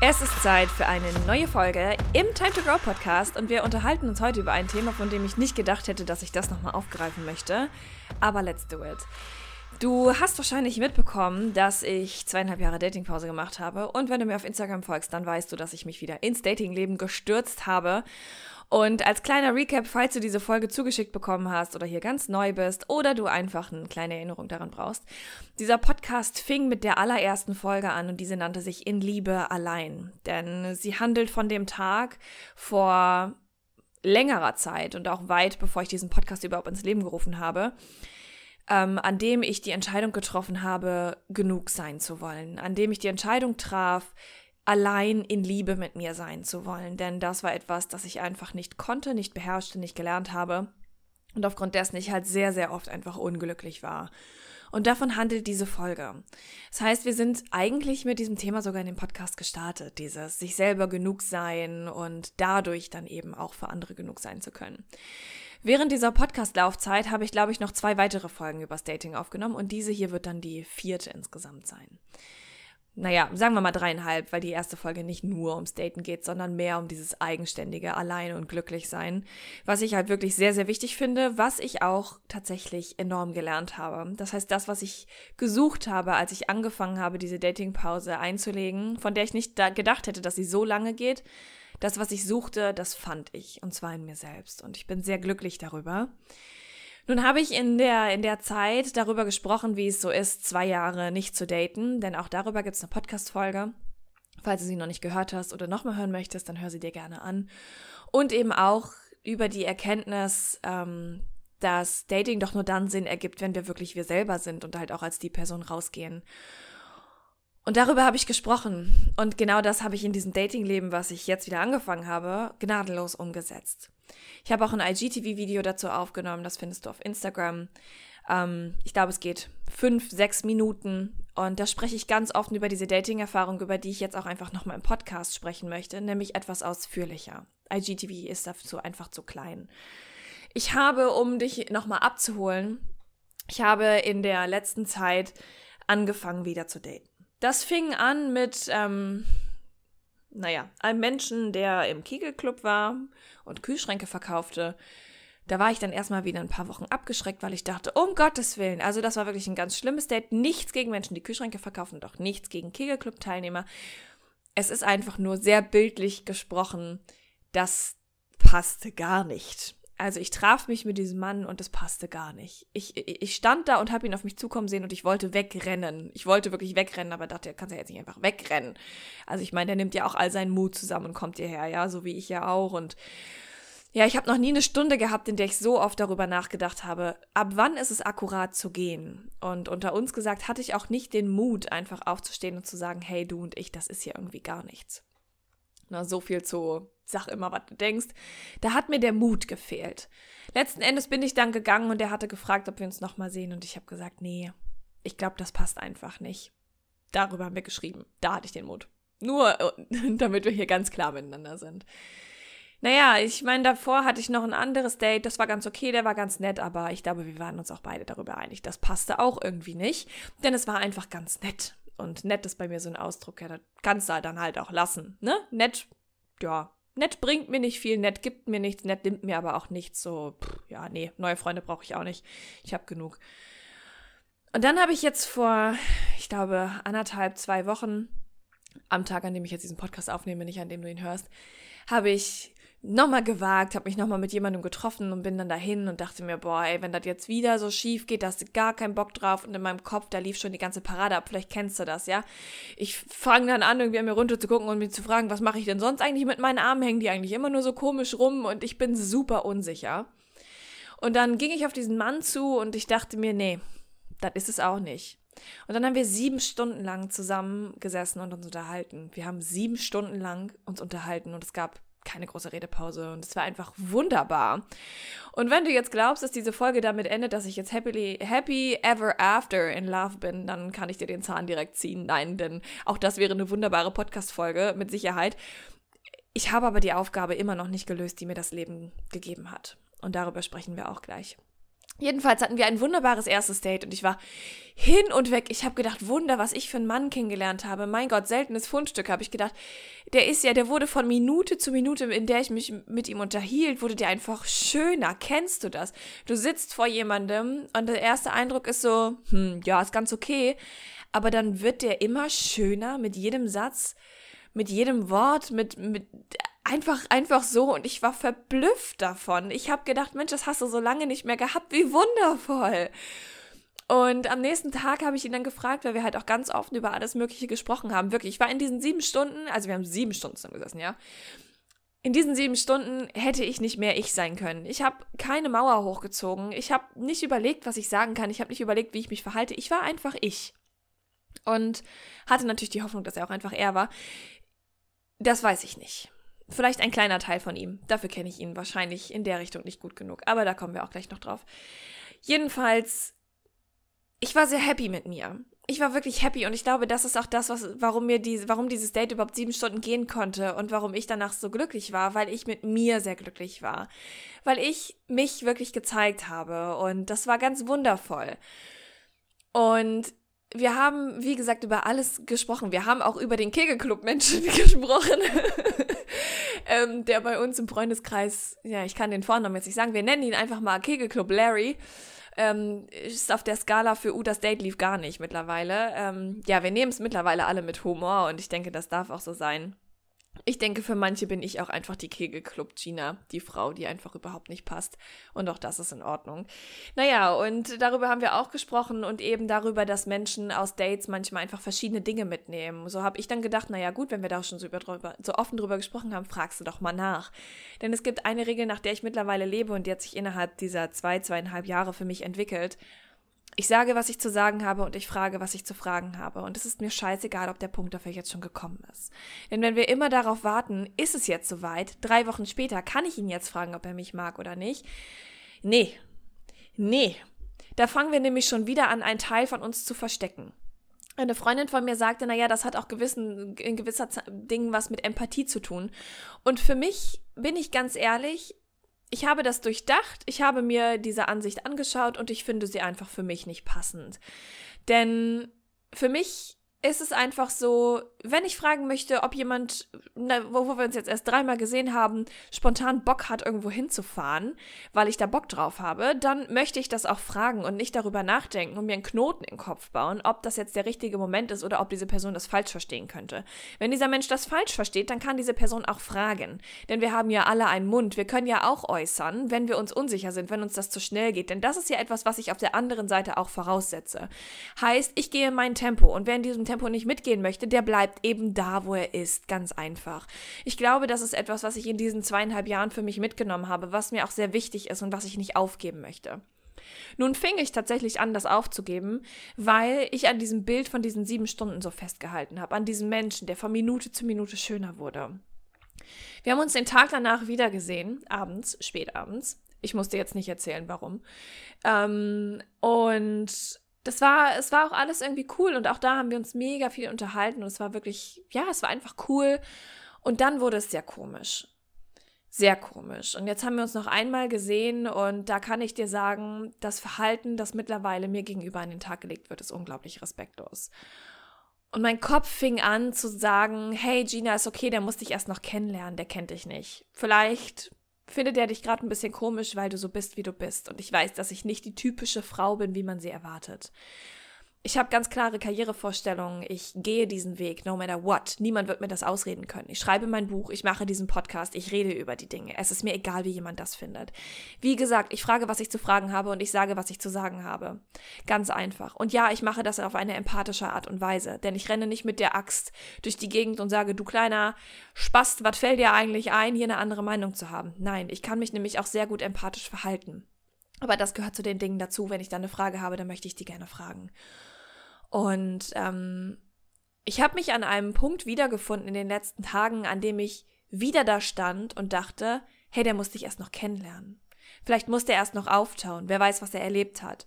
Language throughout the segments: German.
Es ist Zeit für eine neue Folge im Time to Grow Podcast und wir unterhalten uns heute über ein Thema, von dem ich nicht gedacht hätte, dass ich das nochmal aufgreifen möchte. Aber let's do it. Du hast wahrscheinlich mitbekommen, dass ich zweieinhalb Jahre Datingpause gemacht habe und wenn du mir auf Instagram folgst, dann weißt du, dass ich mich wieder ins Datingleben gestürzt habe und als kleiner Recap, falls du diese Folge zugeschickt bekommen hast oder hier ganz neu bist oder du einfach eine kleine Erinnerung daran brauchst, dieser Podcast fing mit der allerersten Folge an und diese nannte sich In Liebe allein. Denn sie handelt von dem Tag vor längerer Zeit und auch weit bevor ich diesen Podcast überhaupt ins Leben gerufen habe, ähm, an dem ich die Entscheidung getroffen habe, genug sein zu wollen, an dem ich die Entscheidung traf, allein in Liebe mit mir sein zu wollen. Denn das war etwas, das ich einfach nicht konnte, nicht beherrschte, nicht gelernt habe. Und aufgrund dessen ich halt sehr, sehr oft einfach unglücklich war. Und davon handelt diese Folge. Das heißt, wir sind eigentlich mit diesem Thema sogar in den Podcast gestartet. Dieses sich selber genug sein und dadurch dann eben auch für andere genug sein zu können. Während dieser Podcast-Laufzeit habe ich, glaube ich, noch zwei weitere Folgen übers Dating aufgenommen und diese hier wird dann die vierte insgesamt sein naja, sagen wir mal dreieinhalb, weil die erste Folge nicht nur ums Daten geht, sondern mehr um dieses eigenständige Alleine und glücklich sein, was ich halt wirklich sehr, sehr wichtig finde, was ich auch tatsächlich enorm gelernt habe. Das heißt, das, was ich gesucht habe, als ich angefangen habe, diese Datingpause einzulegen, von der ich nicht gedacht hätte, dass sie so lange geht, das, was ich suchte, das fand ich, und zwar in mir selbst. Und ich bin sehr glücklich darüber. Nun habe ich in der, in der Zeit darüber gesprochen, wie es so ist, zwei Jahre nicht zu daten, denn auch darüber gibt es eine Podcast-Folge. Falls du sie noch nicht gehört hast oder nochmal hören möchtest, dann hör sie dir gerne an. Und eben auch über die Erkenntnis, ähm, dass Dating doch nur dann Sinn ergibt, wenn wir wirklich wir selber sind und halt auch als die Person rausgehen. Und darüber habe ich gesprochen. Und genau das habe ich in diesem Datingleben, was ich jetzt wieder angefangen habe, gnadenlos umgesetzt. Ich habe auch ein IGTV-Video dazu aufgenommen, das findest du auf Instagram. Ähm, ich glaube, es geht fünf, sechs Minuten. Und da spreche ich ganz offen über diese Dating-Erfahrung, über die ich jetzt auch einfach nochmal im Podcast sprechen möchte, nämlich etwas ausführlicher. IGTV ist dazu einfach zu klein. Ich habe, um dich nochmal abzuholen, ich habe in der letzten Zeit angefangen, wieder zu daten. Das fing an mit, ähm, naja, einem Menschen, der im Kegelclub war und Kühlschränke verkaufte. Da war ich dann erstmal wieder ein paar Wochen abgeschreckt, weil ich dachte, um Gottes Willen, also das war wirklich ein ganz schlimmes Date. Nichts gegen Menschen, die Kühlschränke verkaufen auch nichts gegen Kegelclub-Teilnehmer. Es ist einfach nur sehr bildlich gesprochen, das passte gar nicht. Also ich traf mich mit diesem Mann und das passte gar nicht. Ich, ich stand da und habe ihn auf mich zukommen sehen und ich wollte wegrennen. Ich wollte wirklich wegrennen, aber dachte, er kann ja jetzt nicht einfach wegrennen. Also ich meine, der nimmt ja auch all seinen Mut zusammen und kommt hierher, ja, so wie ich ja auch. Und ja, ich habe noch nie eine Stunde gehabt, in der ich so oft darüber nachgedacht habe, ab wann ist es akkurat zu gehen. Und unter uns gesagt, hatte ich auch nicht den Mut, einfach aufzustehen und zu sagen, hey, du und ich, das ist hier irgendwie gar nichts. Na, so viel zu sag immer, was du denkst. Da hat mir der Mut gefehlt. Letzten Endes bin ich dann gegangen und er hatte gefragt, ob wir uns nochmal sehen und ich habe gesagt, nee, ich glaube, das passt einfach nicht. Darüber haben wir geschrieben. Da hatte ich den Mut. Nur, damit wir hier ganz klar miteinander sind. Naja, ich meine, davor hatte ich noch ein anderes Date, das war ganz okay, der war ganz nett, aber ich glaube, wir waren uns auch beide darüber einig, das passte auch irgendwie nicht, denn es war einfach ganz nett. Und nett ist bei mir so ein Ausdruck, ja, das kannst du halt dann halt auch lassen, ne? Nett, ja, nett bringt mir nicht viel, nett gibt mir nichts, nett nimmt mir aber auch nichts, so, pff, ja, nee, neue Freunde brauche ich auch nicht, ich habe genug. Und dann habe ich jetzt vor, ich glaube, anderthalb, zwei Wochen, am Tag, an dem ich jetzt diesen Podcast aufnehme, nicht an dem du ihn hörst, habe ich nochmal gewagt, habe mich nochmal mit jemandem getroffen und bin dann dahin und dachte mir, boah, ey, wenn das jetzt wieder so schief geht, da hast du gar keinen Bock drauf und in meinem Kopf, da lief schon die ganze Parade ab, vielleicht kennst du das, ja. Ich fange dann an, irgendwie an mir runter zu gucken und mir zu fragen, was mache ich denn sonst eigentlich mit meinen Armen, hängen die eigentlich immer nur so komisch rum und ich bin super unsicher. Und dann ging ich auf diesen Mann zu und ich dachte mir, nee, das ist es auch nicht. Und dann haben wir sieben Stunden lang zusammen gesessen und uns unterhalten. Wir haben sieben Stunden lang uns unterhalten und es gab keine große Redepause und es war einfach wunderbar. Und wenn du jetzt glaubst, dass diese Folge damit endet, dass ich jetzt happily, happy ever after in love bin, dann kann ich dir den Zahn direkt ziehen. Nein, denn auch das wäre eine wunderbare Podcast-Folge mit Sicherheit. Ich habe aber die Aufgabe immer noch nicht gelöst, die mir das Leben gegeben hat. Und darüber sprechen wir auch gleich. Jedenfalls hatten wir ein wunderbares erstes Date und ich war hin und weg. Ich habe gedacht, Wunder, was ich für einen Mann kennengelernt habe. Mein Gott, seltenes Fundstück, habe ich gedacht. Der ist ja, der wurde von Minute zu Minute, in der ich mich mit ihm unterhielt, wurde der einfach schöner. Kennst du das? Du sitzt vor jemandem und der erste Eindruck ist so, hm, ja, ist ganz okay. Aber dann wird der immer schöner mit jedem Satz, mit jedem Wort, mit, mit einfach, einfach so und ich war verblüfft davon. Ich habe gedacht, Mensch, das hast du so lange nicht mehr gehabt, wie wundervoll. Und am nächsten Tag habe ich ihn dann gefragt, weil wir halt auch ganz offen über alles Mögliche gesprochen haben. Wirklich, ich war in diesen sieben Stunden, also wir haben sieben Stunden zusammen gesessen, ja. In diesen sieben Stunden hätte ich nicht mehr ich sein können. Ich habe keine Mauer hochgezogen. Ich habe nicht überlegt, was ich sagen kann. Ich habe nicht überlegt, wie ich mich verhalte. Ich war einfach ich. Und hatte natürlich die Hoffnung, dass er auch einfach er war. Das weiß ich nicht. Vielleicht ein kleiner Teil von ihm. Dafür kenne ich ihn wahrscheinlich in der Richtung nicht gut genug. Aber da kommen wir auch gleich noch drauf. Jedenfalls, ich war sehr happy mit mir. Ich war wirklich happy und ich glaube, das ist auch das, was, warum mir diese, warum dieses Date überhaupt sieben Stunden gehen konnte und warum ich danach so glücklich war, weil ich mit mir sehr glücklich war. Weil ich mich wirklich gezeigt habe und das war ganz wundervoll. Und wir haben, wie gesagt, über alles gesprochen. Wir haben auch über den Kegelclub-Menschen gesprochen, ähm, der bei uns im Freundeskreis, ja, ich kann den Vornamen jetzt nicht sagen, wir nennen ihn einfach mal Kegelclub Larry. Ähm, ist auf der Skala für uh, das Date lief gar nicht mittlerweile. Ähm, ja, wir nehmen es mittlerweile alle mit Humor und ich denke, das darf auch so sein. Ich denke, für manche bin ich auch einfach die Kegelclub Gina, die Frau, die einfach überhaupt nicht passt. Und auch das ist in Ordnung. Naja, und darüber haben wir auch gesprochen und eben darüber, dass Menschen aus Dates manchmal einfach verschiedene Dinge mitnehmen. So habe ich dann gedacht, naja gut, wenn wir da schon so, über, so offen drüber gesprochen haben, fragst du doch mal nach. Denn es gibt eine Regel, nach der ich mittlerweile lebe und die hat sich innerhalb dieser zwei, zweieinhalb Jahre für mich entwickelt. Ich sage, was ich zu sagen habe und ich frage, was ich zu fragen habe. Und es ist mir scheißegal, ob der Punkt dafür jetzt schon gekommen ist. Denn wenn wir immer darauf warten, ist es jetzt soweit, drei Wochen später, kann ich ihn jetzt fragen, ob er mich mag oder nicht? Nee. Nee. Da fangen wir nämlich schon wieder an, einen Teil von uns zu verstecken. Eine Freundin von mir sagte, naja, das hat auch gewissen, in gewisser Dingen was mit Empathie zu tun. Und für mich, bin ich ganz ehrlich, ich habe das durchdacht, ich habe mir diese Ansicht angeschaut und ich finde sie einfach für mich nicht passend. Denn für mich ist es einfach so, wenn ich fragen möchte, ob jemand, na, wo, wo, wir uns jetzt erst dreimal gesehen haben, spontan Bock hat, irgendwo hinzufahren, weil ich da Bock drauf habe, dann möchte ich das auch fragen und nicht darüber nachdenken und mir einen Knoten im Kopf bauen, ob das jetzt der richtige Moment ist oder ob diese Person das falsch verstehen könnte. Wenn dieser Mensch das falsch versteht, dann kann diese Person auch fragen. Denn wir haben ja alle einen Mund. Wir können ja auch äußern, wenn wir uns unsicher sind, wenn uns das zu schnell geht. Denn das ist ja etwas, was ich auf der anderen Seite auch voraussetze. Heißt, ich gehe mein Tempo und wer in diesem Tempo nicht mitgehen möchte, der bleibt eben da, wo er ist. Ganz einfach. Ich glaube, das ist etwas, was ich in diesen zweieinhalb Jahren für mich mitgenommen habe, was mir auch sehr wichtig ist und was ich nicht aufgeben möchte. Nun fing ich tatsächlich an, das aufzugeben, weil ich an diesem Bild von diesen sieben Stunden so festgehalten habe, an diesem Menschen, der von Minute zu Minute schöner wurde. Wir haben uns den Tag danach wiedergesehen, abends, spätabends. Ich musste jetzt nicht erzählen, warum. Ähm, und das war, es war auch alles irgendwie cool und auch da haben wir uns mega viel unterhalten und es war wirklich, ja, es war einfach cool. Und dann wurde es sehr komisch. Sehr komisch. Und jetzt haben wir uns noch einmal gesehen und da kann ich dir sagen, das Verhalten, das mittlerweile mir gegenüber an den Tag gelegt wird, ist unglaublich respektlos. Und mein Kopf fing an zu sagen, hey Gina, ist okay, der muss dich erst noch kennenlernen, der kennt dich nicht. Vielleicht findet er dich gerade ein bisschen komisch, weil du so bist, wie du bist. Und ich weiß, dass ich nicht die typische Frau bin, wie man sie erwartet. Ich habe ganz klare Karrierevorstellungen. Ich gehe diesen Weg, no matter what. Niemand wird mir das ausreden können. Ich schreibe mein Buch, ich mache diesen Podcast, ich rede über die Dinge. Es ist mir egal, wie jemand das findet. Wie gesagt, ich frage, was ich zu fragen habe und ich sage, was ich zu sagen habe. Ganz einfach. Und ja, ich mache das auf eine empathische Art und Weise, denn ich renne nicht mit der Axt durch die Gegend und sage, du kleiner Spast, was fällt dir eigentlich ein, hier eine andere Meinung zu haben? Nein, ich kann mich nämlich auch sehr gut empathisch verhalten. Aber das gehört zu den Dingen dazu. Wenn ich dann eine Frage habe, dann möchte ich die gerne fragen. Und ähm, ich habe mich an einem Punkt wiedergefunden in den letzten Tagen, an dem ich wieder da stand und dachte, hey, der muss dich erst noch kennenlernen. Vielleicht muss der erst noch auftauen. Wer weiß, was er erlebt hat.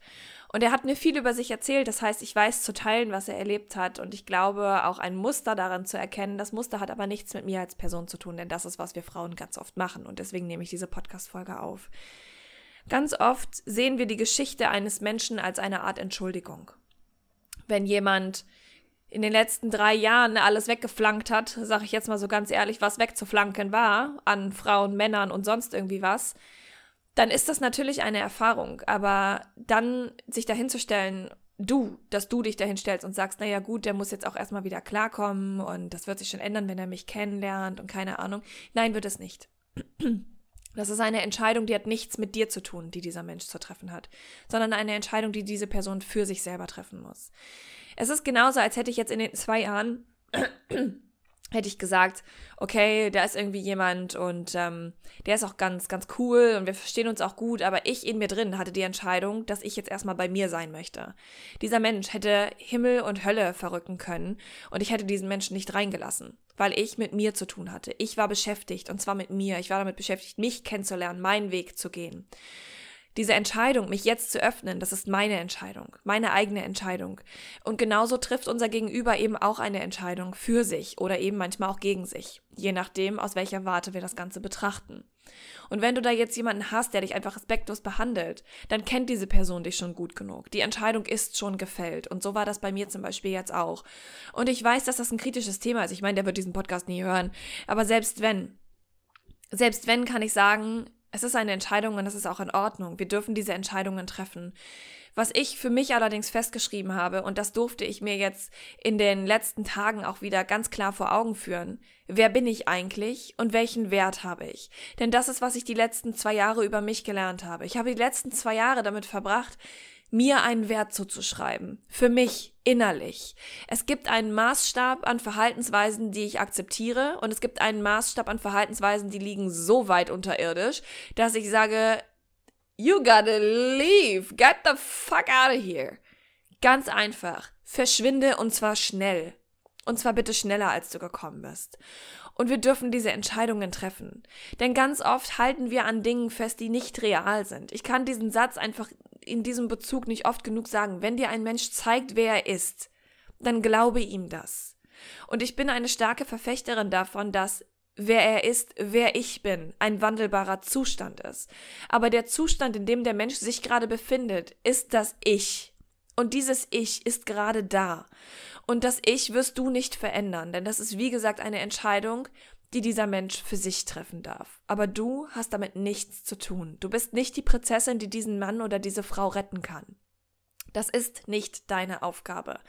Und er hat mir viel über sich erzählt. Das heißt, ich weiß zu teilen, was er erlebt hat. Und ich glaube, auch ein Muster daran zu erkennen. Das Muster hat aber nichts mit mir als Person zu tun, denn das ist, was wir Frauen ganz oft machen. Und deswegen nehme ich diese Podcast-Folge auf. Ganz oft sehen wir die Geschichte eines Menschen als eine Art Entschuldigung. Wenn jemand in den letzten drei Jahren alles weggeflankt hat, sage ich jetzt mal so ganz ehrlich, was wegzuflanken war an Frauen, Männern und sonst irgendwie was, dann ist das natürlich eine Erfahrung. Aber dann sich dahinzustellen, du, dass du dich dahin stellst und sagst, naja gut, der muss jetzt auch erstmal wieder klarkommen und das wird sich schon ändern, wenn er mich kennenlernt und keine Ahnung. Nein, wird es nicht. Das ist eine Entscheidung, die hat nichts mit dir zu tun, die dieser Mensch zu treffen hat, sondern eine Entscheidung, die diese Person für sich selber treffen muss. Es ist genauso, als hätte ich jetzt in den zwei Jahren hätte ich gesagt, okay, da ist irgendwie jemand und ähm, der ist auch ganz, ganz cool und wir verstehen uns auch gut, aber ich in mir drin hatte die Entscheidung, dass ich jetzt erstmal bei mir sein möchte. Dieser Mensch hätte Himmel und Hölle verrücken können und ich hätte diesen Menschen nicht reingelassen, weil ich mit mir zu tun hatte. Ich war beschäftigt und zwar mit mir. Ich war damit beschäftigt, mich kennenzulernen, meinen Weg zu gehen. Diese Entscheidung, mich jetzt zu öffnen, das ist meine Entscheidung, meine eigene Entscheidung. Und genauso trifft unser Gegenüber eben auch eine Entscheidung für sich oder eben manchmal auch gegen sich, je nachdem, aus welcher Warte wir das Ganze betrachten. Und wenn du da jetzt jemanden hast, der dich einfach respektlos behandelt, dann kennt diese Person dich schon gut genug. Die Entscheidung ist schon gefällt. Und so war das bei mir zum Beispiel jetzt auch. Und ich weiß, dass das ein kritisches Thema ist. Ich meine, der wird diesen Podcast nie hören. Aber selbst wenn, selbst wenn kann ich sagen, es ist eine Entscheidung und es ist auch in Ordnung. Wir dürfen diese Entscheidungen treffen. Was ich für mich allerdings festgeschrieben habe, und das durfte ich mir jetzt in den letzten Tagen auch wieder ganz klar vor Augen führen, wer bin ich eigentlich und welchen Wert habe ich? Denn das ist, was ich die letzten zwei Jahre über mich gelernt habe. Ich habe die letzten zwei Jahre damit verbracht, mir einen Wert zuzuschreiben. Für mich innerlich. Es gibt einen Maßstab an Verhaltensweisen, die ich akzeptiere und es gibt einen Maßstab an Verhaltensweisen, die liegen so weit unterirdisch, dass ich sage, you gotta leave, get the fuck out of here. Ganz einfach. Verschwinde und zwar schnell. Und zwar bitte schneller, als du gekommen bist. Und wir dürfen diese Entscheidungen treffen. Denn ganz oft halten wir an Dingen fest, die nicht real sind. Ich kann diesen Satz einfach in diesem Bezug nicht oft genug sagen. Wenn dir ein Mensch zeigt, wer er ist, dann glaube ihm das. Und ich bin eine starke Verfechterin davon, dass wer er ist, wer ich bin, ein wandelbarer Zustand ist. Aber der Zustand, in dem der Mensch sich gerade befindet, ist das Ich. Und dieses Ich ist gerade da. Und das Ich wirst du nicht verändern, denn das ist wie gesagt eine Entscheidung, die dieser Mensch für sich treffen darf. Aber du hast damit nichts zu tun. Du bist nicht die Prinzessin, die diesen Mann oder diese Frau retten kann. Das ist nicht deine Aufgabe.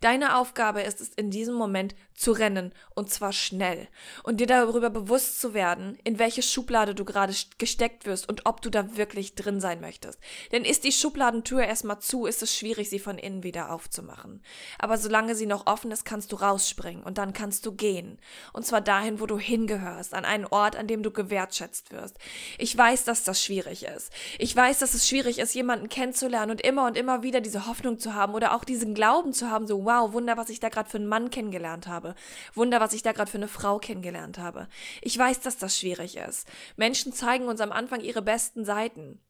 Deine Aufgabe ist es in diesem Moment zu rennen und zwar schnell und dir darüber bewusst zu werden, in welche Schublade du gerade gesteckt wirst und ob du da wirklich drin sein möchtest. Denn ist die Schubladentür erstmal zu, ist es schwierig, sie von innen wieder aufzumachen. Aber solange sie noch offen ist, kannst du rausspringen und dann kannst du gehen. Und zwar dahin, wo du hingehörst, an einen Ort, an dem du gewertschätzt wirst. Ich weiß, dass das schwierig ist. Ich weiß, dass es schwierig ist, jemanden kennenzulernen und immer und immer wieder diese Hoffnung zu haben oder auch diesen Glauben zu haben, so wow, Wunder, was ich da gerade für einen Mann kennengelernt habe. Wunder, was ich da gerade für eine Frau kennengelernt habe. Ich weiß, dass das schwierig ist. Menschen zeigen uns am Anfang ihre besten Seiten.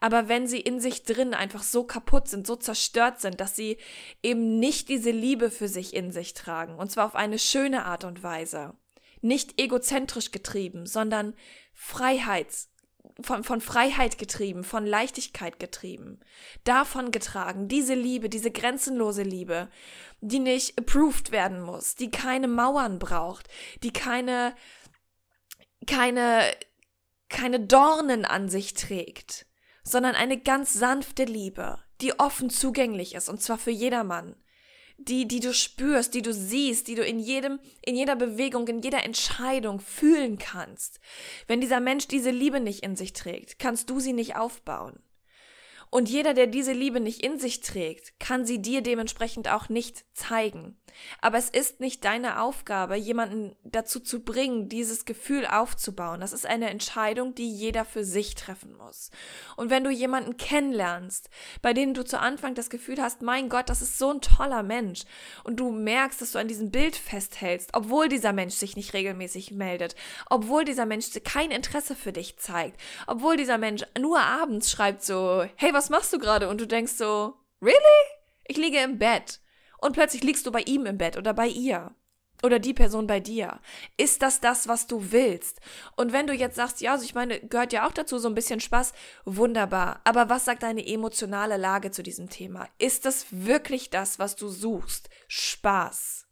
Aber wenn sie in sich drin einfach so kaputt sind, so zerstört sind, dass sie eben nicht diese Liebe für sich in sich tragen, und zwar auf eine schöne Art und Weise, nicht egozentrisch getrieben, sondern Freiheits, von, von Freiheit getrieben, von Leichtigkeit getrieben, davon getragen, diese Liebe, diese grenzenlose Liebe, die nicht approved werden muss, die keine Mauern braucht, die keine, keine, keine Dornen an sich trägt, sondern eine ganz sanfte Liebe, die offen zugänglich ist, und zwar für jedermann die, die du spürst, die du siehst, die du in jedem, in jeder Bewegung, in jeder Entscheidung fühlen kannst. Wenn dieser Mensch diese Liebe nicht in sich trägt, kannst du sie nicht aufbauen. Und jeder, der diese Liebe nicht in sich trägt, kann sie dir dementsprechend auch nicht zeigen. Aber es ist nicht deine Aufgabe, jemanden dazu zu bringen, dieses Gefühl aufzubauen. Das ist eine Entscheidung, die jeder für sich treffen muss. Und wenn du jemanden kennenlernst, bei dem du zu Anfang das Gefühl hast, mein Gott, das ist so ein toller Mensch, und du merkst, dass du an diesem Bild festhältst, obwohl dieser Mensch sich nicht regelmäßig meldet, obwohl dieser Mensch kein Interesse für dich zeigt, obwohl dieser Mensch nur abends schreibt so, hey, was machst du gerade? Und du denkst so, really? Ich liege im Bett. Und plötzlich liegst du bei ihm im Bett oder bei ihr. Oder die Person bei dir. Ist das das, was du willst? Und wenn du jetzt sagst, ja, also ich meine, gehört ja auch dazu so ein bisschen Spaß, wunderbar. Aber was sagt deine emotionale Lage zu diesem Thema? Ist das wirklich das, was du suchst? Spaß.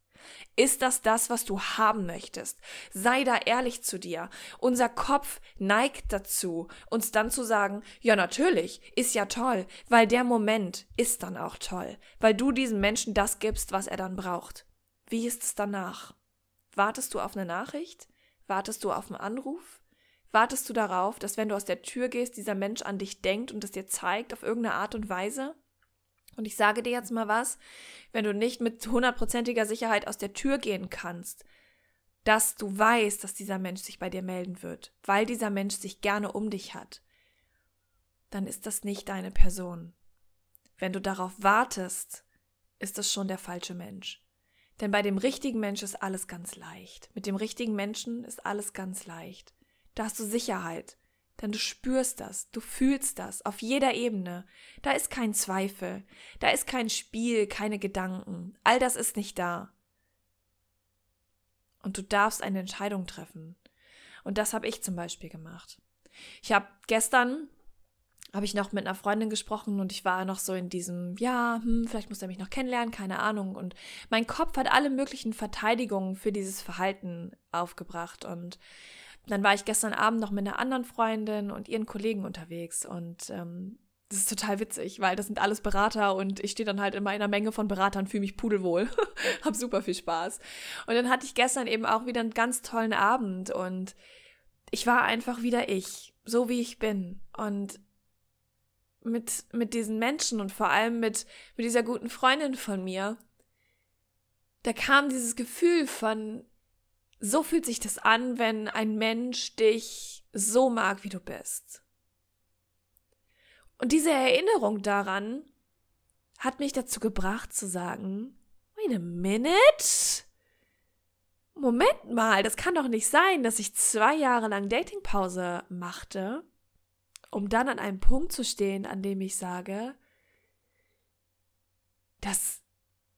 Ist das das, was du haben möchtest? Sei da ehrlich zu dir. Unser Kopf neigt dazu, uns dann zu sagen, ja natürlich, ist ja toll, weil der Moment ist dann auch toll, weil du diesem Menschen das gibst, was er dann braucht. Wie ist es danach? Wartest du auf eine Nachricht? Wartest du auf einen Anruf? Wartest du darauf, dass wenn du aus der Tür gehst, dieser Mensch an dich denkt und es dir zeigt auf irgendeine Art und Weise? Und ich sage dir jetzt mal was, wenn du nicht mit hundertprozentiger Sicherheit aus der Tür gehen kannst, dass du weißt, dass dieser Mensch sich bei dir melden wird, weil dieser Mensch sich gerne um dich hat, dann ist das nicht deine Person. Wenn du darauf wartest, ist das schon der falsche Mensch. Denn bei dem richtigen Mensch ist alles ganz leicht. Mit dem richtigen Menschen ist alles ganz leicht. Da hast du Sicherheit. Denn du spürst das, du fühlst das auf jeder Ebene. Da ist kein Zweifel, da ist kein Spiel, keine Gedanken. All das ist nicht da. Und du darfst eine Entscheidung treffen. Und das habe ich zum Beispiel gemacht. Ich habe gestern habe ich noch mit einer Freundin gesprochen und ich war noch so in diesem, ja, hm, vielleicht muss er mich noch kennenlernen, keine Ahnung. Und mein Kopf hat alle möglichen Verteidigungen für dieses Verhalten aufgebracht. Und dann war ich gestern Abend noch mit einer anderen Freundin und ihren Kollegen unterwegs und ähm, das ist total witzig, weil das sind alles Berater und ich stehe dann halt in einer Menge von Beratern, fühle mich pudelwohl, hab super viel Spaß. Und dann hatte ich gestern eben auch wieder einen ganz tollen Abend und ich war einfach wieder ich, so wie ich bin und mit, mit diesen Menschen und vor allem mit, mit dieser guten Freundin von mir, da kam dieses Gefühl von, so fühlt sich das an, wenn ein Mensch dich so mag, wie du bist. Und diese Erinnerung daran hat mich dazu gebracht zu sagen, wait a minute? Moment mal, das kann doch nicht sein, dass ich zwei Jahre lang Datingpause machte, um dann an einem Punkt zu stehen, an dem ich sage, das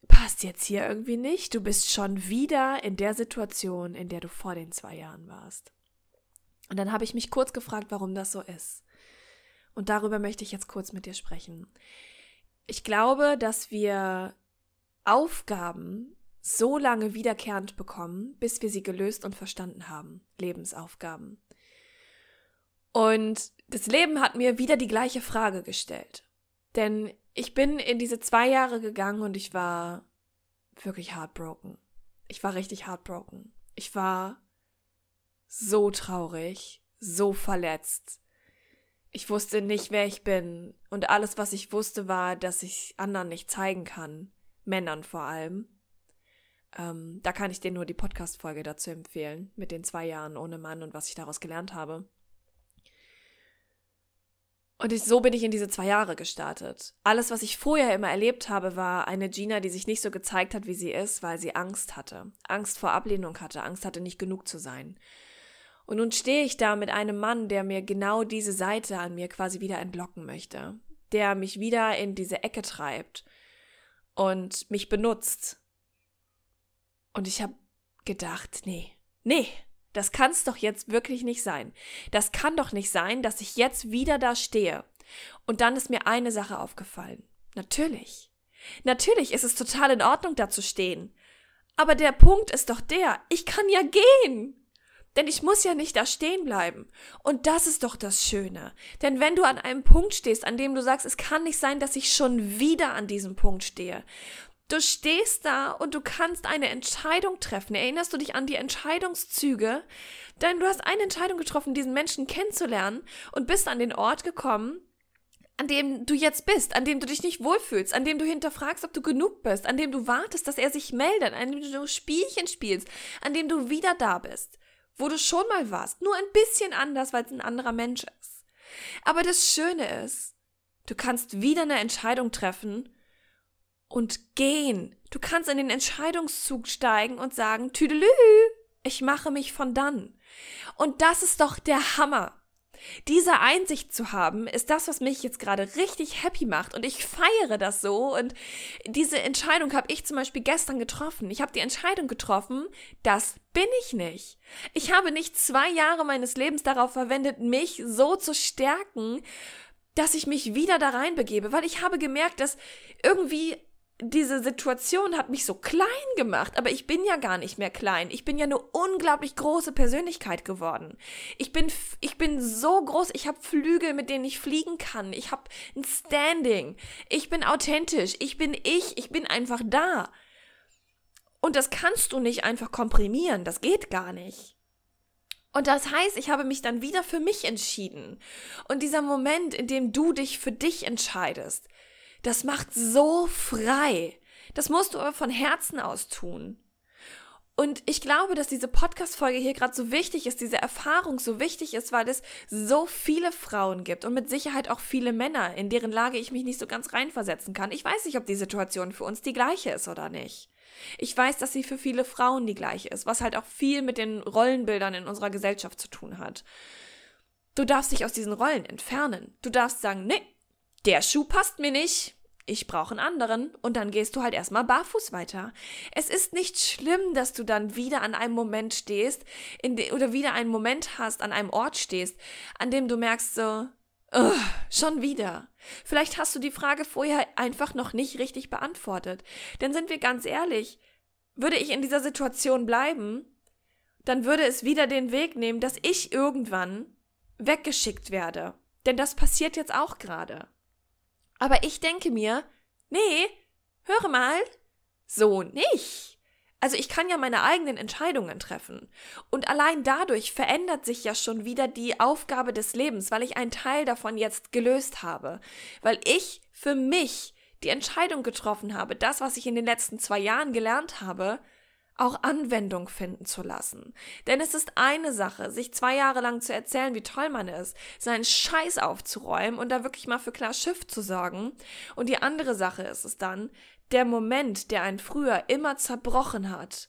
passt jetzt hier irgendwie nicht. Du bist schon wieder in der Situation, in der du vor den zwei Jahren warst. Und dann habe ich mich kurz gefragt, warum das so ist. Und darüber möchte ich jetzt kurz mit dir sprechen. Ich glaube, dass wir Aufgaben so lange wiederkehrend bekommen, bis wir sie gelöst und verstanden haben. Lebensaufgaben. Und das Leben hat mir wieder die gleiche Frage gestellt. Denn ich bin in diese zwei Jahre gegangen und ich war wirklich heartbroken. Ich war richtig heartbroken. Ich war so traurig, so verletzt. Ich wusste nicht, wer ich bin. Und alles, was ich wusste, war, dass ich anderen nicht zeigen kann. Männern vor allem. Ähm, da kann ich dir nur die Podcast-Folge dazu empfehlen, mit den zwei Jahren ohne Mann und was ich daraus gelernt habe. Und ich, so bin ich in diese zwei Jahre gestartet. Alles, was ich vorher immer erlebt habe, war eine Gina, die sich nicht so gezeigt hat, wie sie ist, weil sie Angst hatte. Angst vor Ablehnung hatte, Angst hatte, nicht genug zu sein. Und nun stehe ich da mit einem Mann, der mir genau diese Seite an mir quasi wieder entlocken möchte. Der mich wieder in diese Ecke treibt und mich benutzt. Und ich habe gedacht, nee, nee, das kann's doch jetzt wirklich nicht sein. Das kann doch nicht sein, dass ich jetzt wieder da stehe. Und dann ist mir eine Sache aufgefallen. Natürlich. Natürlich ist es total in Ordnung, da zu stehen. Aber der Punkt ist doch der, ich kann ja gehen. Denn ich muss ja nicht da stehen bleiben. Und das ist doch das Schöne. Denn wenn du an einem Punkt stehst, an dem du sagst, es kann nicht sein, dass ich schon wieder an diesem Punkt stehe, Du stehst da und du kannst eine Entscheidung treffen. Erinnerst du dich an die Entscheidungszüge? Denn du hast eine Entscheidung getroffen, diesen Menschen kennenzulernen und bist an den Ort gekommen, an dem du jetzt bist, an dem du dich nicht wohlfühlst, an dem du hinterfragst, ob du genug bist, an dem du wartest, dass er sich meldet, an dem du Spielchen spielst, an dem du wieder da bist, wo du schon mal warst, nur ein bisschen anders, weil es ein anderer Mensch ist. Aber das Schöne ist, du kannst wieder eine Entscheidung treffen und gehen. Du kannst in den Entscheidungszug steigen und sagen, Tüdelü, ich mache mich von dann. Und das ist doch der Hammer. Diese Einsicht zu haben, ist das, was mich jetzt gerade richtig happy macht. Und ich feiere das so. Und diese Entscheidung habe ich zum Beispiel gestern getroffen. Ich habe die Entscheidung getroffen, das bin ich nicht. Ich habe nicht zwei Jahre meines Lebens darauf verwendet, mich so zu stärken, dass ich mich wieder da reinbegebe, weil ich habe gemerkt, dass irgendwie diese Situation hat mich so klein gemacht, aber ich bin ja gar nicht mehr klein. Ich bin ja eine unglaublich große Persönlichkeit geworden. Ich bin ich bin so groß, ich habe Flügel, mit denen ich fliegen kann. Ich habe ein Standing. Ich bin authentisch, ich bin ich, ich bin einfach da. Und das kannst du nicht einfach komprimieren, das geht gar nicht. Und das heißt, ich habe mich dann wieder für mich entschieden. Und dieser Moment, in dem du dich für dich entscheidest, das macht so frei. Das musst du aber von Herzen aus tun. Und ich glaube, dass diese Podcast-Folge hier gerade so wichtig ist, diese Erfahrung so wichtig ist, weil es so viele Frauen gibt und mit Sicherheit auch viele Männer, in deren Lage ich mich nicht so ganz reinversetzen kann. Ich weiß nicht, ob die Situation für uns die gleiche ist oder nicht. Ich weiß, dass sie für viele Frauen die gleiche ist, was halt auch viel mit den Rollenbildern in unserer Gesellschaft zu tun hat. Du darfst dich aus diesen Rollen entfernen. Du darfst sagen, nee, der Schuh passt mir nicht, ich brauche einen anderen und dann gehst du halt erstmal barfuß weiter. Es ist nicht schlimm, dass du dann wieder an einem Moment stehst, oder wieder einen Moment hast, an einem Ort stehst, an dem du merkst so, Ugh, schon wieder. Vielleicht hast du die Frage vorher einfach noch nicht richtig beantwortet. Denn sind wir ganz ehrlich, würde ich in dieser Situation bleiben, dann würde es wieder den Weg nehmen, dass ich irgendwann weggeschickt werde. Denn das passiert jetzt auch gerade. Aber ich denke mir, nee, höre mal, so nicht. Also ich kann ja meine eigenen Entscheidungen treffen. Und allein dadurch verändert sich ja schon wieder die Aufgabe des Lebens, weil ich einen Teil davon jetzt gelöst habe. Weil ich für mich die Entscheidung getroffen habe, das, was ich in den letzten zwei Jahren gelernt habe, auch Anwendung finden zu lassen. Denn es ist eine Sache, sich zwei Jahre lang zu erzählen, wie toll man ist, seinen Scheiß aufzuräumen und da wirklich mal für klar Schiff zu sorgen. Und die andere Sache ist es dann, der Moment, der einen früher immer zerbrochen hat,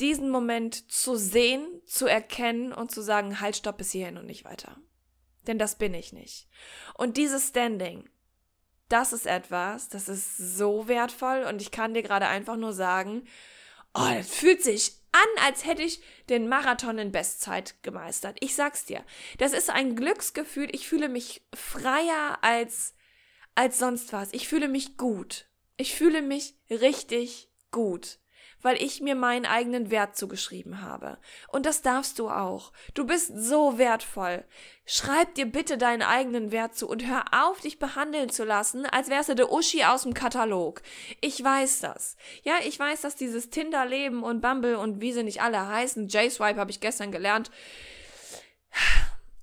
diesen Moment zu sehen, zu erkennen und zu sagen, halt, stopp bis hierhin und nicht weiter. Denn das bin ich nicht. Und dieses Standing, das ist etwas, das ist so wertvoll und ich kann dir gerade einfach nur sagen, oh, das fühlt sich an, als hätte ich den Marathon in Bestzeit gemeistert. Ich sag's dir. Das ist ein Glücksgefühl. Ich fühle mich freier als, als sonst was. Ich fühle mich gut. Ich fühle mich richtig gut weil ich mir meinen eigenen Wert zugeschrieben habe. Und das darfst du auch. Du bist so wertvoll. Schreib dir bitte deinen eigenen Wert zu und hör auf, dich behandeln zu lassen, als wärst du der Uschi aus dem Katalog. Ich weiß das. Ja, ich weiß, dass dieses Tinder-Leben und Bumble und wie sie nicht alle heißen, J-Swipe habe ich gestern gelernt,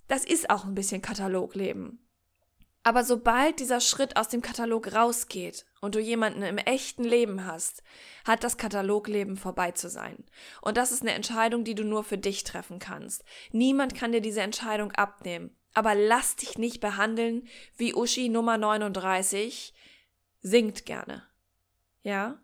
das ist auch ein bisschen Katalogleben. Aber sobald dieser Schritt aus dem Katalog rausgeht und du jemanden im echten Leben hast, hat das Katalogleben vorbei zu sein. Und das ist eine Entscheidung, die du nur für dich treffen kannst. Niemand kann dir diese Entscheidung abnehmen. Aber lass dich nicht behandeln wie Uschi Nummer 39 singt gerne. Ja?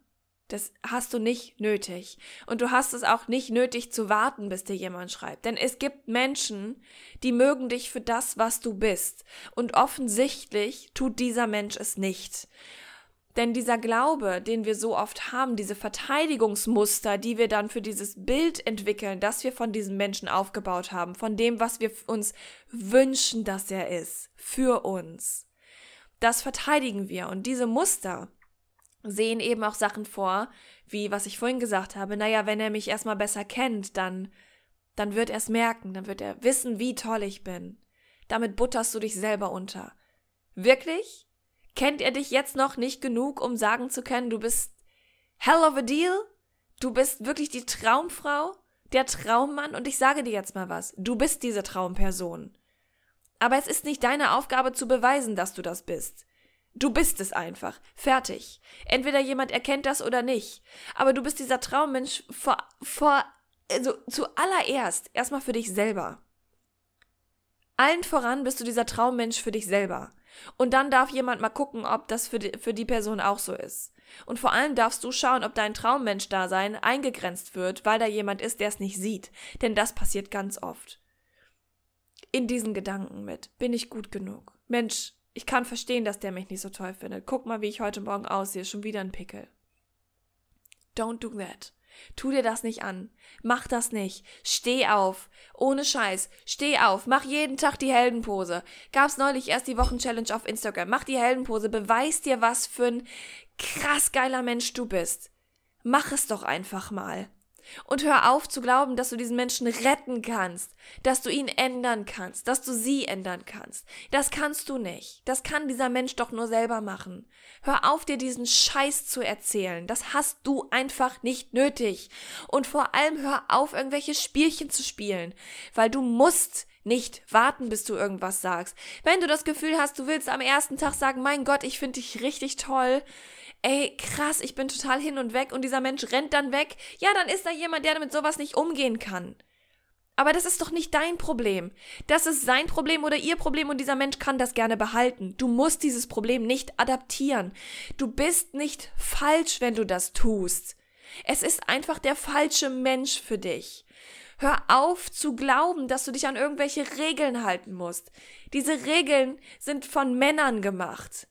Das hast du nicht nötig. Und du hast es auch nicht nötig zu warten, bis dir jemand schreibt. Denn es gibt Menschen, die mögen dich für das, was du bist. Und offensichtlich tut dieser Mensch es nicht. Denn dieser Glaube, den wir so oft haben, diese Verteidigungsmuster, die wir dann für dieses Bild entwickeln, das wir von diesem Menschen aufgebaut haben, von dem, was wir uns wünschen, dass er ist, für uns, das verteidigen wir. Und diese Muster, sehen eben auch Sachen vor, wie was ich vorhin gesagt habe, naja, wenn er mich erstmal besser kennt, dann, dann wird er es merken, dann wird er wissen, wie toll ich bin. Damit butterst du dich selber unter. Wirklich? Kennt er dich jetzt noch nicht genug, um sagen zu können, du bist hell of a deal? Du bist wirklich die Traumfrau, der Traummann und ich sage dir jetzt mal was, du bist diese Traumperson. Aber es ist nicht deine Aufgabe zu beweisen, dass du das bist. Du bist es einfach. Fertig. Entweder jemand erkennt das oder nicht. Aber du bist dieser Traummensch vor, vor, also zuallererst erstmal für dich selber. Allen voran bist du dieser Traummensch für dich selber. Und dann darf jemand mal gucken, ob das für die, für die Person auch so ist. Und vor allem darfst du schauen, ob dein Traummensch-Dasein eingegrenzt wird, weil da jemand ist, der es nicht sieht. Denn das passiert ganz oft. In diesen Gedanken mit. Bin ich gut genug? Mensch, ich kann verstehen, dass der mich nicht so toll findet. Guck mal, wie ich heute Morgen aussehe. Schon wieder ein Pickel. Don't do that. Tu dir das nicht an. Mach das nicht. Steh auf. Ohne Scheiß. Steh auf. Mach jeden Tag die Heldenpose. Gab's neulich erst die Wochenchallenge auf Instagram. Mach die Heldenpose. Beweis dir, was für ein krass geiler Mensch du bist. Mach es doch einfach mal. Und hör auf zu glauben, dass du diesen Menschen retten kannst, dass du ihn ändern kannst, dass du sie ändern kannst. Das kannst du nicht. Das kann dieser Mensch doch nur selber machen. Hör auf, dir diesen Scheiß zu erzählen. Das hast du einfach nicht nötig. Und vor allem hör auf, irgendwelche Spielchen zu spielen, weil du musst nicht warten, bis du irgendwas sagst. Wenn du das Gefühl hast, du willst am ersten Tag sagen, mein Gott, ich finde dich richtig toll, ey, krass, ich bin total hin und weg und dieser Mensch rennt dann weg, ja, dann ist da jemand, der damit sowas nicht umgehen kann. Aber das ist doch nicht dein Problem. Das ist sein Problem oder ihr Problem und dieser Mensch kann das gerne behalten. Du musst dieses Problem nicht adaptieren. Du bist nicht falsch, wenn du das tust. Es ist einfach der falsche Mensch für dich. Hör auf zu glauben, dass du dich an irgendwelche Regeln halten musst. Diese Regeln sind von Männern gemacht.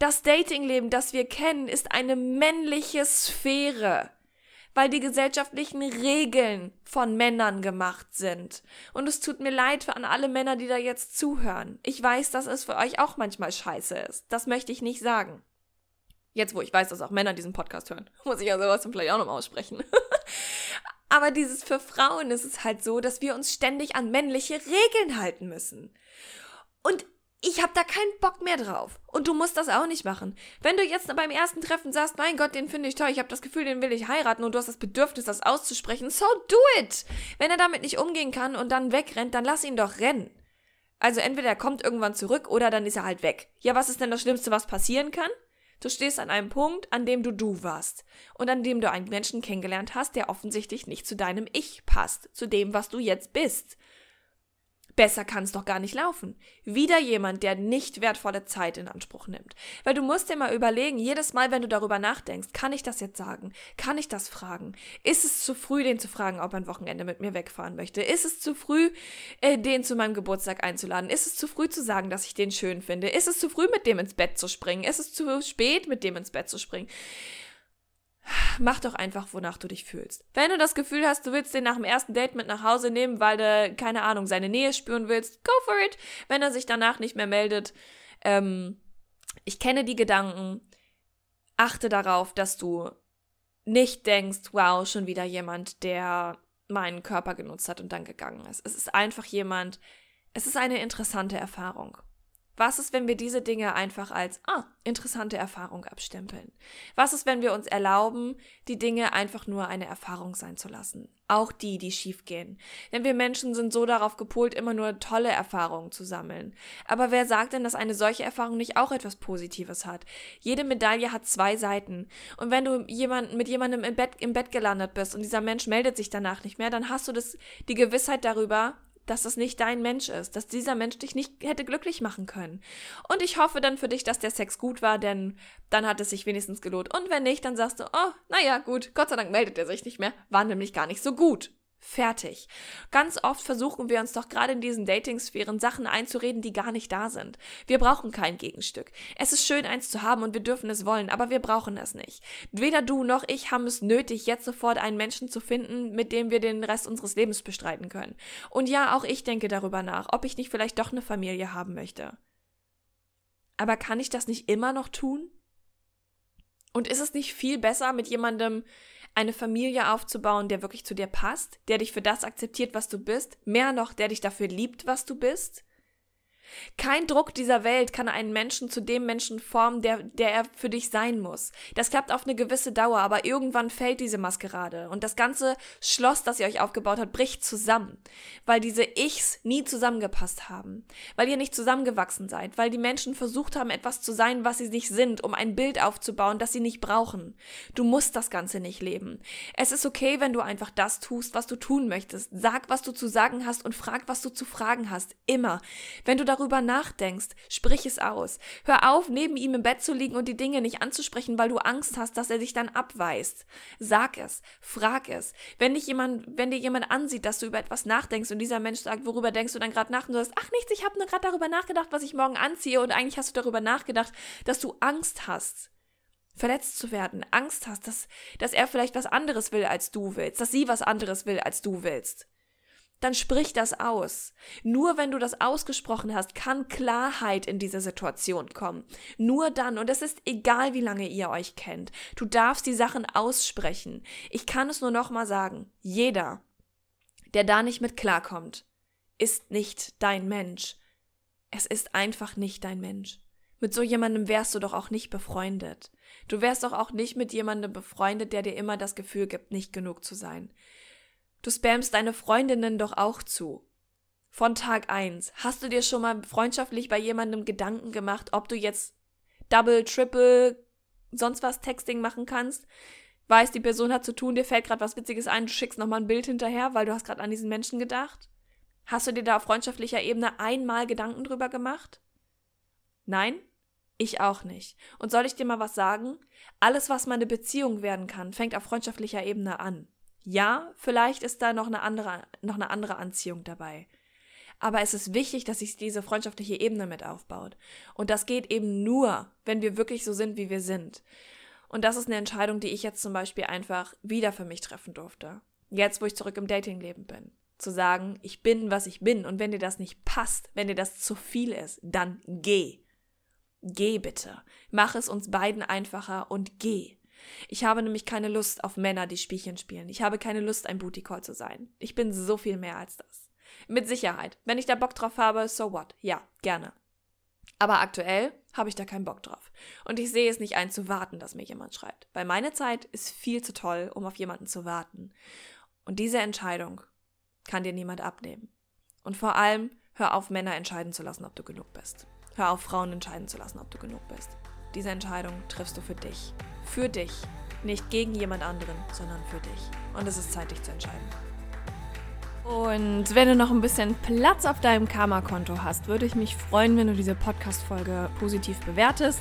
Das Datingleben, das wir kennen, ist eine männliche Sphäre, weil die gesellschaftlichen Regeln von Männern gemacht sind. Und es tut mir leid an alle Männer, die da jetzt zuhören. Ich weiß, dass es für euch auch manchmal scheiße ist. Das möchte ich nicht sagen. Jetzt, wo ich weiß, dass auch Männer diesen Podcast hören, muss ich ja sowas vielleicht auch nochmal aussprechen. Aber dieses für Frauen ist es halt so, dass wir uns ständig an männliche Regeln halten müssen. Und ich habe da keinen Bock mehr drauf. Und du musst das auch nicht machen. Wenn du jetzt beim ersten Treffen sagst, mein Gott, den finde ich toll, ich habe das Gefühl, den will ich heiraten und du hast das Bedürfnis, das auszusprechen, so do it. Wenn er damit nicht umgehen kann und dann wegrennt, dann lass ihn doch rennen. Also entweder er kommt irgendwann zurück oder dann ist er halt weg. Ja, was ist denn das Schlimmste, was passieren kann? Du stehst an einem Punkt, an dem du du warst und an dem du einen Menschen kennengelernt hast, der offensichtlich nicht zu deinem Ich passt, zu dem, was du jetzt bist. Besser kann es doch gar nicht laufen. Wieder jemand, der nicht wertvolle Zeit in Anspruch nimmt. Weil du musst dir mal überlegen, jedes Mal, wenn du darüber nachdenkst, kann ich das jetzt sagen? Kann ich das fragen? Ist es zu früh, den zu fragen, ob er ein Wochenende mit mir wegfahren möchte? Ist es zu früh, äh, den zu meinem Geburtstag einzuladen? Ist es zu früh zu sagen, dass ich den schön finde? Ist es zu früh, mit dem ins Bett zu springen? Ist es zu spät, mit dem ins Bett zu springen? Mach doch einfach, wonach du dich fühlst. Wenn du das Gefühl hast, du willst den nach dem ersten Date mit nach Hause nehmen, weil du, keine Ahnung, seine Nähe spüren willst, go for it. Wenn er sich danach nicht mehr meldet, ähm, ich kenne die Gedanken, achte darauf, dass du nicht denkst, wow, schon wieder jemand, der meinen Körper genutzt hat und dann gegangen ist. Es ist einfach jemand, es ist eine interessante Erfahrung. Was ist, wenn wir diese Dinge einfach als, ah, interessante Erfahrung abstempeln? Was ist, wenn wir uns erlauben, die Dinge einfach nur eine Erfahrung sein zu lassen? Auch die, die schiefgehen. Denn wir Menschen sind so darauf gepolt, immer nur tolle Erfahrungen zu sammeln. Aber wer sagt denn, dass eine solche Erfahrung nicht auch etwas Positives hat? Jede Medaille hat zwei Seiten. Und wenn du jemand, mit jemandem im Bett, im Bett gelandet bist und dieser Mensch meldet sich danach nicht mehr, dann hast du das, die Gewissheit darüber, dass das nicht dein Mensch ist, dass dieser Mensch dich nicht hätte glücklich machen können. Und ich hoffe dann für dich, dass der Sex gut war, denn dann hat es sich wenigstens gelohnt. Und wenn nicht, dann sagst du, oh, naja, gut, Gott sei Dank meldet er sich nicht mehr, war nämlich gar nicht so gut. Fertig. Ganz oft versuchen wir uns doch gerade in diesen Dating-Sphären Sachen einzureden, die gar nicht da sind. Wir brauchen kein Gegenstück. Es ist schön, eins zu haben und wir dürfen es wollen, aber wir brauchen es nicht. Weder du noch ich haben es nötig, jetzt sofort einen Menschen zu finden, mit dem wir den Rest unseres Lebens bestreiten können. Und ja, auch ich denke darüber nach, ob ich nicht vielleicht doch eine Familie haben möchte. Aber kann ich das nicht immer noch tun? Und ist es nicht viel besser, mit jemandem eine Familie aufzubauen, der wirklich zu dir passt, der dich für das akzeptiert, was du bist, mehr noch, der dich dafür liebt, was du bist? Kein Druck dieser Welt kann einen Menschen zu dem Menschen formen, der, der er für dich sein muss. Das klappt auf eine gewisse Dauer, aber irgendwann fällt diese Maskerade und das ganze Schloss, das ihr euch aufgebaut habt, bricht zusammen, weil diese Ichs nie zusammengepasst haben, weil ihr nicht zusammengewachsen seid, weil die Menschen versucht haben, etwas zu sein, was sie nicht sind, um ein Bild aufzubauen, das sie nicht brauchen. Du musst das Ganze nicht leben. Es ist okay, wenn du einfach das tust, was du tun möchtest. Sag, was du zu sagen hast und frag, was du zu fragen hast. Immer. Wenn du darüber nachdenkst, sprich es aus. Hör auf, neben ihm im Bett zu liegen und die Dinge nicht anzusprechen, weil du Angst hast, dass er dich dann abweist. Sag es, frag es. Wenn dich jemand, wenn dir jemand ansieht, dass du über etwas nachdenkst und dieser Mensch sagt, worüber denkst du dann gerade nach und du sagst, ach nichts, ich habe nur gerade darüber nachgedacht, was ich morgen anziehe und eigentlich hast du darüber nachgedacht, dass du Angst hast verletzt zu werden, Angst hast, dass, dass er vielleicht was anderes will, als du willst, dass sie was anderes will, als du willst dann sprich das aus. Nur wenn du das ausgesprochen hast, kann Klarheit in diese Situation kommen. Nur dann, und es ist egal, wie lange ihr euch kennt, du darfst die Sachen aussprechen. Ich kann es nur nochmal sagen, jeder, der da nicht mit klarkommt, ist nicht dein Mensch. Es ist einfach nicht dein Mensch. Mit so jemandem wärst du doch auch nicht befreundet. Du wärst doch auch nicht mit jemandem befreundet, der dir immer das Gefühl gibt, nicht genug zu sein. Du spammst deine Freundinnen doch auch zu. Von Tag eins Hast du dir schon mal freundschaftlich bei jemandem Gedanken gemacht, ob du jetzt Double, Triple, sonst was Texting machen kannst? Weiß, die Person hat zu tun, dir fällt gerade was Witziges ein, du schickst nochmal ein Bild hinterher, weil du hast gerade an diesen Menschen gedacht? Hast du dir da auf freundschaftlicher Ebene einmal Gedanken drüber gemacht? Nein? Ich auch nicht. Und soll ich dir mal was sagen? Alles, was mal eine Beziehung werden kann, fängt auf freundschaftlicher Ebene an. Ja, vielleicht ist da noch eine andere, noch eine andere Anziehung dabei. Aber es ist wichtig, dass sich diese freundschaftliche Ebene mit aufbaut. Und das geht eben nur, wenn wir wirklich so sind, wie wir sind. Und das ist eine Entscheidung, die ich jetzt zum Beispiel einfach wieder für mich treffen durfte. Jetzt, wo ich zurück im Datingleben bin. Zu sagen, ich bin, was ich bin. Und wenn dir das nicht passt, wenn dir das zu viel ist, dann geh. Geh bitte. Mach es uns beiden einfacher und geh. Ich habe nämlich keine Lust auf Männer, die Spielchen spielen. Ich habe keine Lust, ein Booty Call zu sein. Ich bin so viel mehr als das. Mit Sicherheit. Wenn ich da Bock drauf habe, so what? Ja, gerne. Aber aktuell habe ich da keinen Bock drauf. Und ich sehe es nicht ein, zu warten, dass mir jemand schreibt. Weil meine Zeit ist viel zu toll, um auf jemanden zu warten. Und diese Entscheidung kann dir niemand abnehmen. Und vor allem, hör auf, Männer entscheiden zu lassen, ob du genug bist. Hör auf, Frauen entscheiden zu lassen, ob du genug bist. Diese Entscheidung triffst du für dich. Für dich. Nicht gegen jemand anderen, sondern für dich. Und es ist Zeit, dich zu entscheiden. Und wenn du noch ein bisschen Platz auf deinem Karma-Konto hast, würde ich mich freuen, wenn du diese Podcast-Folge positiv bewertest.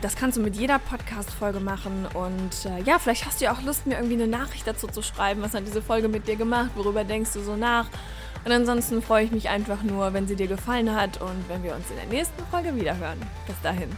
Das kannst du mit jeder Podcast-Folge machen. Und äh, ja, vielleicht hast du ja auch Lust, mir irgendwie eine Nachricht dazu zu schreiben. Was hat diese Folge mit dir gemacht? Worüber denkst du so nach? Und ansonsten freue ich mich einfach nur, wenn sie dir gefallen hat und wenn wir uns in der nächsten Folge wiederhören. Bis dahin.